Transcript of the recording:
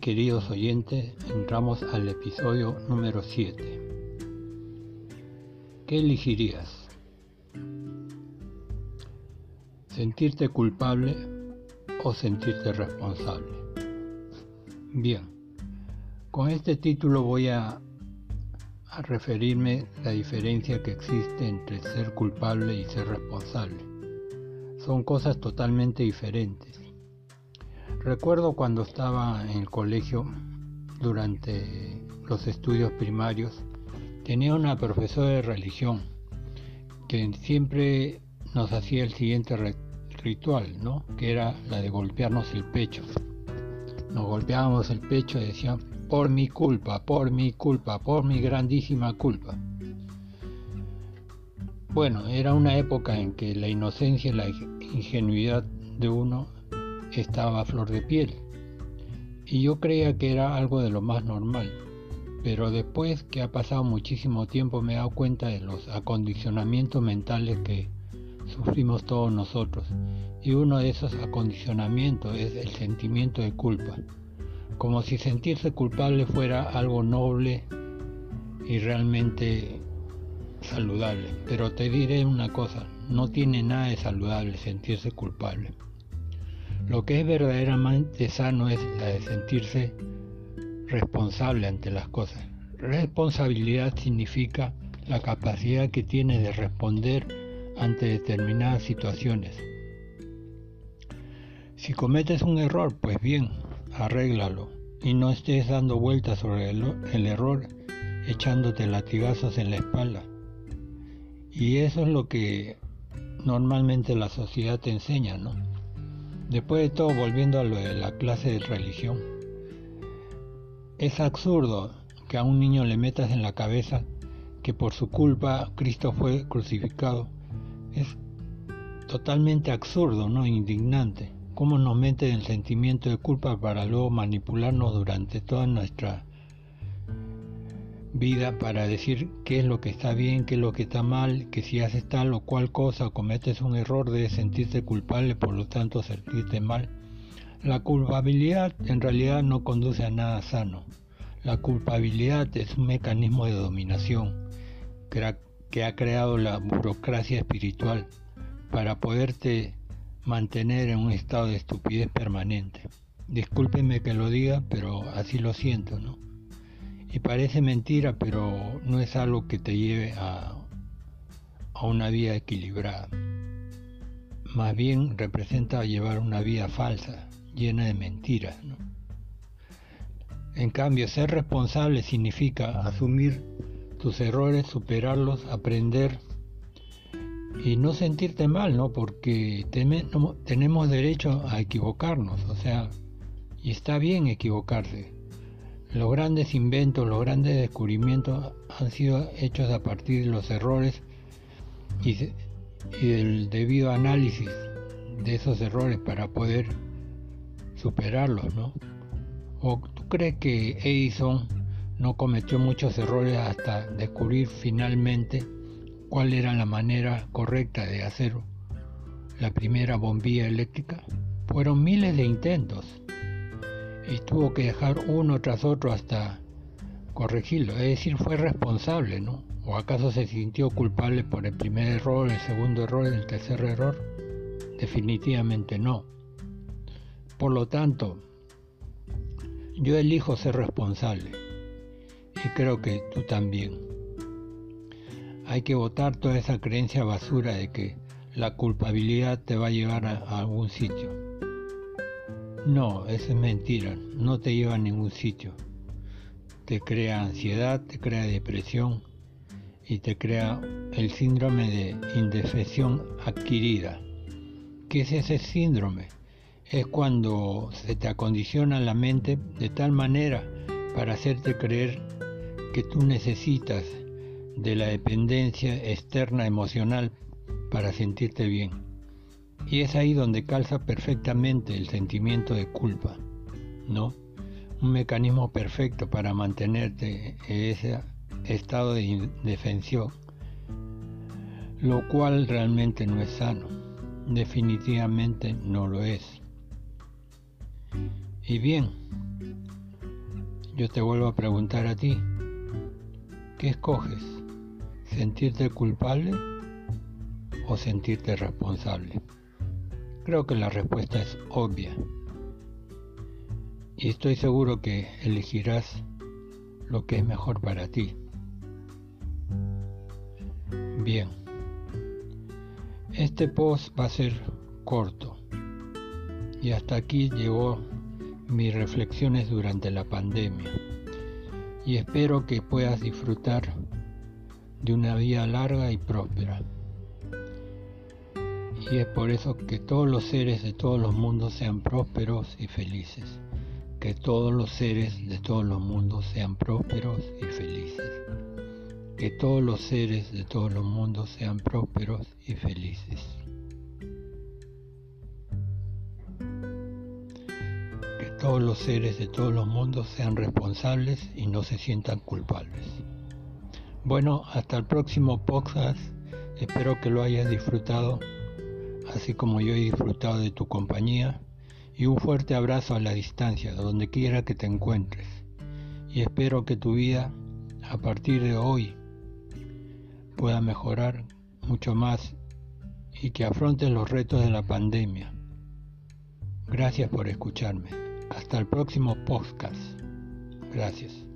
queridos oyentes, entramos al episodio número 7. ¿Qué elegirías? ¿Sentirte culpable o sentirte responsable? Bien, con este título voy a, a referirme la diferencia que existe entre ser culpable y ser responsable. Son cosas totalmente diferentes. Recuerdo cuando estaba en el colegio durante los estudios primarios, tenía una profesora de religión que siempre nos hacía el siguiente ritual, ¿no? que era la de golpearnos el pecho. Nos golpeábamos el pecho y decían, por mi culpa, por mi culpa, por mi grandísima culpa. Bueno, era una época en que la inocencia y la ingenuidad de uno estaba a flor de piel. Y yo creía que era algo de lo más normal. Pero después que ha pasado muchísimo tiempo me he dado cuenta de los acondicionamientos mentales que sufrimos todos nosotros. Y uno de esos acondicionamientos es el sentimiento de culpa. Como si sentirse culpable fuera algo noble y realmente saludable. Pero te diré una cosa, no tiene nada de saludable sentirse culpable. Lo que es verdaderamente sano es la de sentirse responsable ante las cosas. Responsabilidad significa la capacidad que tienes de responder ante determinadas situaciones. Si cometes un error, pues bien, arréglalo y no estés dando vueltas sobre el, el error echándote latigazos en la espalda. Y eso es lo que normalmente la sociedad te enseña, ¿no? Después de todo, volviendo a lo de la clase de religión, es absurdo que a un niño le metas en la cabeza que por su culpa Cristo fue crucificado. Es totalmente absurdo, ¿no? Indignante. ¿Cómo nos meten el sentimiento de culpa para luego manipularnos durante toda nuestra vida para decir qué es lo que está bien, qué es lo que está mal, que si haces tal o cual cosa cometes un error de sentirte culpable, por lo tanto sentirte mal. La culpabilidad en realidad no conduce a nada sano. La culpabilidad es un mecanismo de dominación que ha creado la burocracia espiritual para poderte mantener en un estado de estupidez permanente. Discúlpeme que lo diga, pero así lo siento, ¿no? Y parece mentira, pero no es algo que te lleve a, a una vida equilibrada. Más bien representa llevar una vida falsa, llena de mentiras. En cambio, ser responsable significa asumir tus errores, superarlos, aprender y no sentirte mal, ¿no? Porque tenemos derecho a equivocarnos, o sea, y está bien equivocarse. Los grandes inventos, los grandes descubrimientos han sido hechos a partir de los errores y, del debido análisis de esos errores para poder superarlos, ¿no? ¿O tú crees que Edison no cometió muchos errores hasta descubrir finalmente cuál era la manera correcta de hacer la primera bombilla eléctrica? Fueron miles de intentos y tuvo que dejar uno tras otro hasta corregirlo, es decir, fue responsable, ¿no? ¿O acaso se sintió culpable por el primer error, el segundo error, el tercer error? Definitivamente no. Por lo tanto, yo elijo ser responsable y creo que tú también. Hay que votar toda esa creencia basura de que la culpabilidad te va a llevar a, a algún sitio. No, eso es mentira, no te lleva a ningún sitio. Te crea ansiedad, te crea depresión y te crea el síndrome de indefensión adquirida. ¿Qué es ese síndrome? Es cuando se te acondiciona la mente de tal manera para hacerte creer que tú necesitas de la dependencia externa emocional para sentirte bien. Y es ahí donde calza perfectamente el sentimiento de culpa, ¿no? Un mecanismo perfecto para mantenerte en ese estado de indefensión, lo cual realmente no es sano, definitivamente no lo es. Y bien, yo te vuelvo a preguntar a ti, ¿qué escoges? ¿Sentirte culpable o sentirte responsable? Creo que la respuesta es obvia. Y estoy seguro que elegirás lo que es mejor para ti. Bien. Este post va a ser corto. Y hasta aquí llegó mis reflexiones durante la pandemia y espero que puedas disfrutar de una vida larga y próspera. Y es por eso que todos los seres de todos los mundos sean prósperos y felices. Que todos los seres de todos los mundos sean prósperos y felices. Que todos los seres de todos los mundos sean prósperos y felices. todos los seres de todos los mundos sean responsables y no se sientan culpables. Bueno, hasta el próximo podcast. Espero que lo hayas disfrutado, así como yo he disfrutado de tu compañía. Y un fuerte abrazo a la distancia, donde quiera que te encuentres. Y espero que tu vida, a partir de hoy, pueda mejorar mucho más y que afrontes los retos de la pandemia. Gracias por escucharme. Hasta el próximo podcast. Gracias.